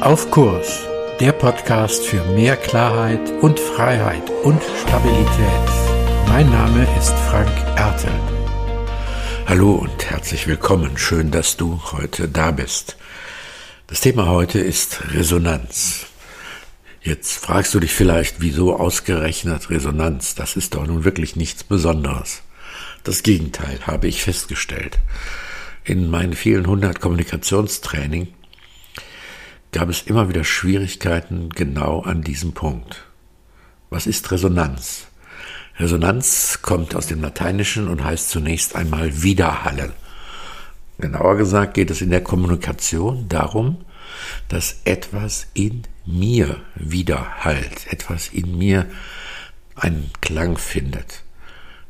Auf Kurs, der Podcast für mehr Klarheit und Freiheit und Stabilität. Mein Name ist Frank Ertel. Hallo und herzlich willkommen. Schön, dass du heute da bist. Das Thema heute ist Resonanz. Jetzt fragst du dich vielleicht, wieso ausgerechnet Resonanz? Das ist doch nun wirklich nichts Besonderes. Das Gegenteil habe ich festgestellt. In meinen vielen hundert Kommunikationstraining gab es immer wieder Schwierigkeiten genau an diesem Punkt. Was ist Resonanz? Resonanz kommt aus dem Lateinischen und heißt zunächst einmal Widerhallen. Genauer gesagt geht es in der Kommunikation darum, dass etwas in mir widerhallt, etwas in mir einen Klang findet.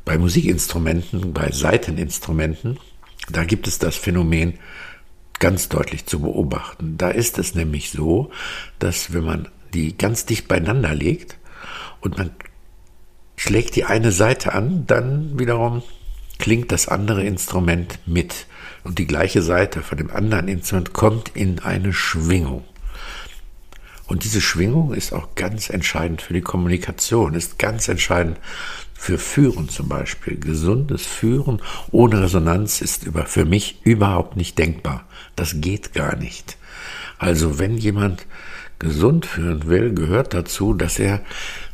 Bei Musikinstrumenten, bei Saiteninstrumenten, da gibt es das Phänomen ganz deutlich zu beobachten. Da ist es nämlich so, dass wenn man die ganz dicht beieinander legt und man schlägt die eine Seite an, dann wiederum klingt das andere Instrument mit. Und die gleiche Seite von dem anderen Instrument kommt in eine Schwingung. Und diese Schwingung ist auch ganz entscheidend für die Kommunikation, ist ganz entscheidend für Führen zum Beispiel. Gesundes Führen ohne Resonanz ist über, für mich überhaupt nicht denkbar. Das geht gar nicht. Also wenn jemand gesund führen will, gehört dazu, dass er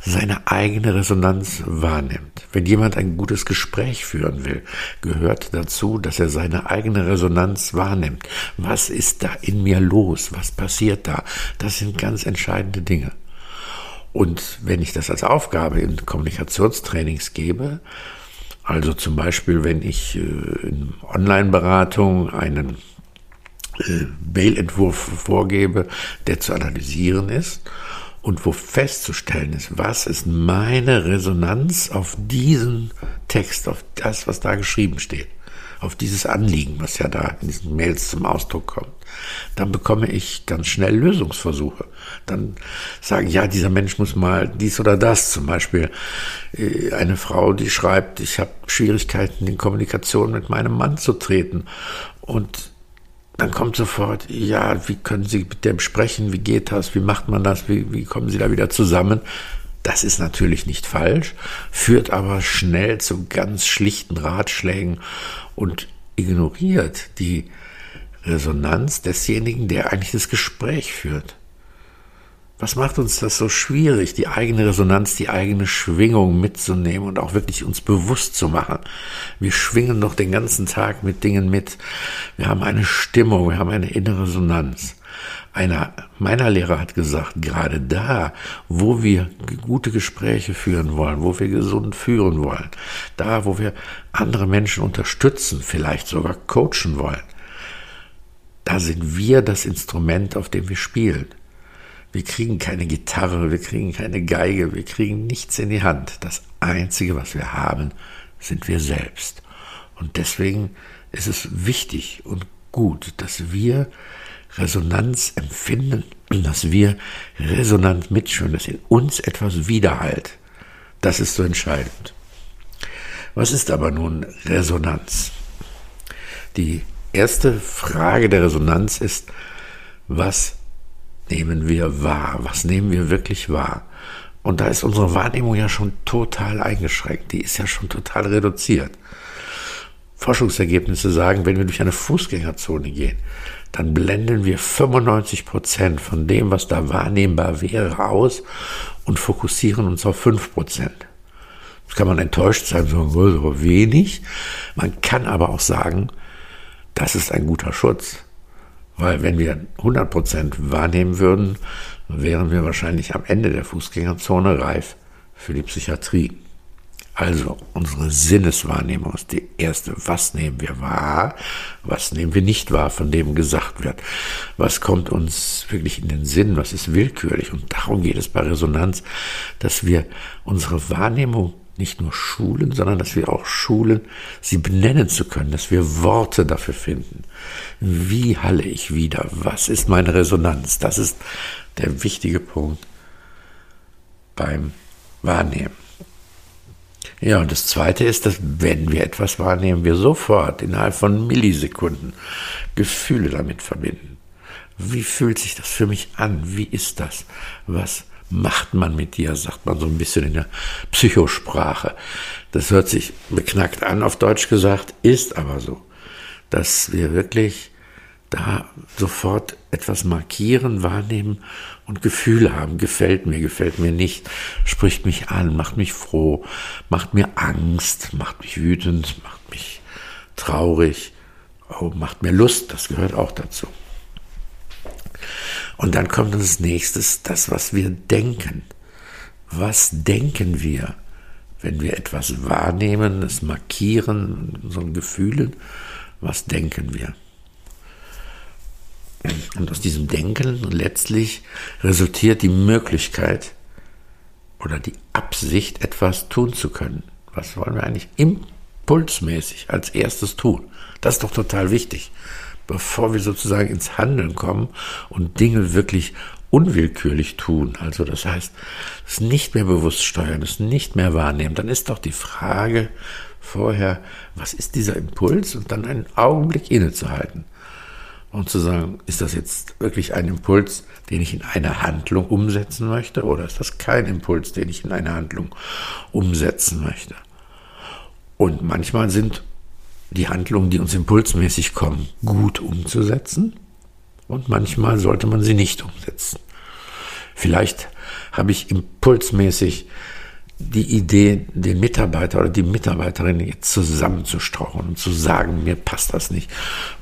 seine eigene Resonanz wahrnimmt. Wenn jemand ein gutes Gespräch führen will, gehört dazu, dass er seine eigene Resonanz wahrnimmt. Was ist da in mir los? Was passiert da? Das sind ganz entscheidende Dinge. Und wenn ich das als Aufgabe in Kommunikationstrainings gebe, also zum Beispiel, wenn ich äh, in Online-Beratung einen äh, Mail-Entwurf vorgebe, der zu analysieren ist und wo festzustellen ist, was ist meine Resonanz auf diesen Text, auf das, was da geschrieben steht auf dieses Anliegen, was ja da in diesen Mails zum Ausdruck kommt, dann bekomme ich ganz schnell Lösungsversuche. Dann sagen, ja, dieser Mensch muss mal dies oder das. Zum Beispiel äh, eine Frau, die schreibt, ich habe Schwierigkeiten in Kommunikation mit meinem Mann zu treten. Und dann kommt sofort, ja, wie können Sie mit dem sprechen? Wie geht das? Wie macht man das? Wie, wie kommen Sie da wieder zusammen? Das ist natürlich nicht falsch, führt aber schnell zu ganz schlichten Ratschlägen und ignoriert die Resonanz desjenigen, der eigentlich das Gespräch führt. Was macht uns das so schwierig, die eigene Resonanz, die eigene Schwingung mitzunehmen und auch wirklich uns bewusst zu machen? Wir schwingen doch den ganzen Tag mit Dingen mit. Wir haben eine Stimmung, wir haben eine innere Resonanz. Einer meiner Lehrer hat gesagt, gerade da, wo wir gute Gespräche führen wollen, wo wir gesund führen wollen, da, wo wir andere Menschen unterstützen, vielleicht sogar coachen wollen, da sind wir das Instrument, auf dem wir spielen. Wir kriegen keine Gitarre, wir kriegen keine Geige, wir kriegen nichts in die Hand. Das Einzige, was wir haben, sind wir selbst. Und deswegen ist es wichtig und gut, dass wir Resonanz empfinden, dass wir resonant mitschwören, dass in uns etwas widerhallt. Das ist so entscheidend. Was ist aber nun Resonanz? Die erste Frage der Resonanz ist, was nehmen wir wahr? Was nehmen wir wirklich wahr? Und da ist unsere Wahrnehmung ja schon total eingeschränkt. Die ist ja schon total reduziert. Forschungsergebnisse sagen, wenn wir durch eine Fußgängerzone gehen, dann blenden wir 95 Prozent von dem, was da wahrnehmbar wäre, aus und fokussieren uns auf 5 Prozent. Das kann man enttäuscht sein, so, so wenig. Man kann aber auch sagen, das ist ein guter Schutz. Weil wenn wir 100 Prozent wahrnehmen würden, wären wir wahrscheinlich am Ende der Fußgängerzone reif für die Psychiatrie. Also unsere Sinneswahrnehmung ist die erste. Was nehmen wir wahr? Was nehmen wir nicht wahr, von dem gesagt wird? Was kommt uns wirklich in den Sinn? Was ist willkürlich? Und darum geht es bei Resonanz, dass wir unsere Wahrnehmung nicht nur schulen, sondern dass wir auch schulen, sie benennen zu können, dass wir Worte dafür finden. Wie halle ich wieder? Was ist meine Resonanz? Das ist der wichtige Punkt beim Wahrnehmen. Ja, und das Zweite ist, dass wenn wir etwas wahrnehmen, wir sofort innerhalb von Millisekunden Gefühle damit verbinden. Wie fühlt sich das für mich an? Wie ist das? Was macht man mit dir, sagt man so ein bisschen in der Psychosprache. Das hört sich beknackt an, auf Deutsch gesagt, ist aber so, dass wir wirklich da sofort etwas markieren, wahrnehmen und Gefühle haben. Gefällt mir, gefällt mir nicht, spricht mich an, macht mich froh, macht mir Angst, macht mich wütend, macht mich traurig, oh, macht mir Lust, das gehört auch dazu. Und dann kommt als nächstes das, was wir denken. Was denken wir, wenn wir etwas wahrnehmen, es markieren, so Gefühlen? Was denken wir? Und aus diesem Denken letztlich resultiert die Möglichkeit oder die Absicht, etwas tun zu können. Was wollen wir eigentlich impulsmäßig als erstes tun? Das ist doch total wichtig bevor wir sozusagen ins Handeln kommen und Dinge wirklich unwillkürlich tun. Also das heißt, es nicht mehr bewusst steuern, es nicht mehr wahrnehmen. Dann ist doch die Frage vorher, was ist dieser Impuls? Und dann einen Augenblick innezuhalten und zu sagen, ist das jetzt wirklich ein Impuls, den ich in eine Handlung umsetzen möchte oder ist das kein Impuls, den ich in eine Handlung umsetzen möchte? Und manchmal sind die Handlungen, die uns impulsmäßig kommen, gut umzusetzen und manchmal sollte man sie nicht umsetzen. Vielleicht habe ich impulsmäßig die Idee, den Mitarbeiter oder die Mitarbeiterin jetzt zusammenzustrauchen und zu sagen, mir passt das nicht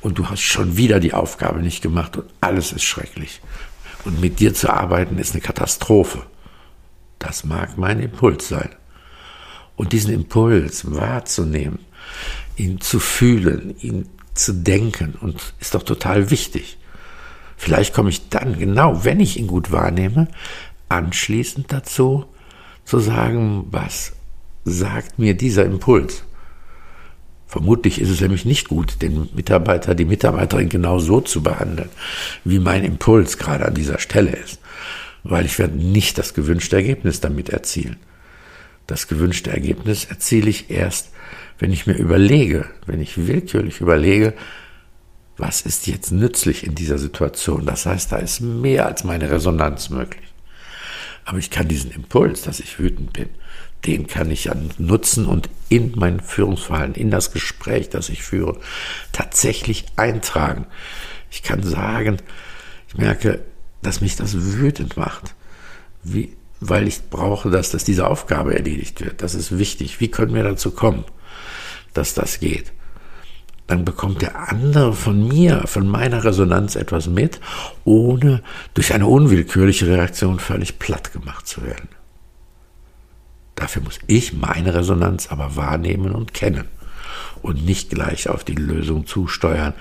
und du hast schon wieder die Aufgabe nicht gemacht und alles ist schrecklich. Und mit dir zu arbeiten ist eine Katastrophe. Das mag mein Impuls sein. Und diesen Impuls wahrzunehmen, ihn zu fühlen, ihn zu denken und ist doch total wichtig. Vielleicht komme ich dann, genau wenn ich ihn gut wahrnehme, anschließend dazu zu sagen, was sagt mir dieser Impuls? Vermutlich ist es nämlich nicht gut, den Mitarbeiter, die Mitarbeiterin genau so zu behandeln, wie mein Impuls gerade an dieser Stelle ist, weil ich werde nicht das gewünschte Ergebnis damit erzielen. Das gewünschte Ergebnis erziele ich erst, wenn ich mir überlege, wenn ich willkürlich überlege, was ist jetzt nützlich in dieser Situation? Das heißt, da ist mehr als meine Resonanz möglich. Aber ich kann diesen Impuls, dass ich wütend bin, den kann ich ja nutzen und in mein Führungsverhalten, in das Gespräch, das ich führe, tatsächlich eintragen. Ich kann sagen, ich merke, dass mich das wütend macht. Wie, weil ich brauche, dass, dass diese Aufgabe erledigt wird. Das ist wichtig. Wie können wir dazu kommen? dass das geht. Dann bekommt der andere von mir, von meiner Resonanz etwas mit, ohne durch eine unwillkürliche Reaktion völlig platt gemacht zu werden. Dafür muss ich meine Resonanz aber wahrnehmen und kennen und nicht gleich auf die Lösung zusteuern.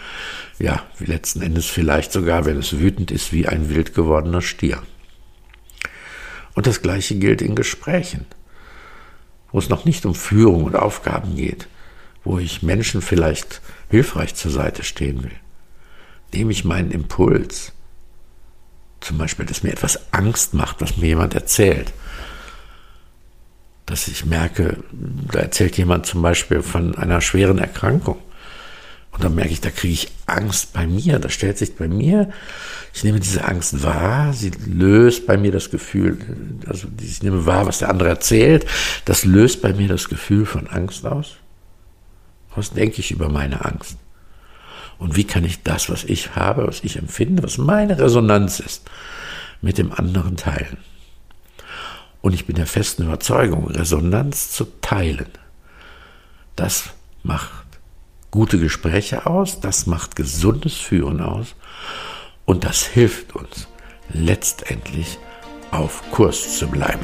Ja, letzten Endes vielleicht sogar, wenn es wütend ist, wie ein wild gewordener Stier. Und das Gleiche gilt in Gesprächen, wo es noch nicht um Führung und Aufgaben geht, wo ich Menschen vielleicht hilfreich zur Seite stehen will, nehme ich meinen Impuls, zum Beispiel, dass mir etwas Angst macht, was mir jemand erzählt, dass ich merke, da erzählt jemand zum Beispiel von einer schweren Erkrankung. Und dann merke ich, da kriege ich Angst bei mir. Da stellt sich bei mir, ich nehme diese Angst wahr, sie löst bei mir das Gefühl, also ich nehme wahr, was der andere erzählt, das löst bei mir das Gefühl von Angst aus. Was denke ich über meine Angst? Und wie kann ich das, was ich habe, was ich empfinde, was meine Resonanz ist, mit dem anderen teilen? Und ich bin der festen Überzeugung, Resonanz zu teilen, das macht gute Gespräche aus, das macht gesundes Führen aus und das hilft uns letztendlich auf Kurs zu bleiben.